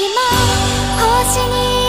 時星に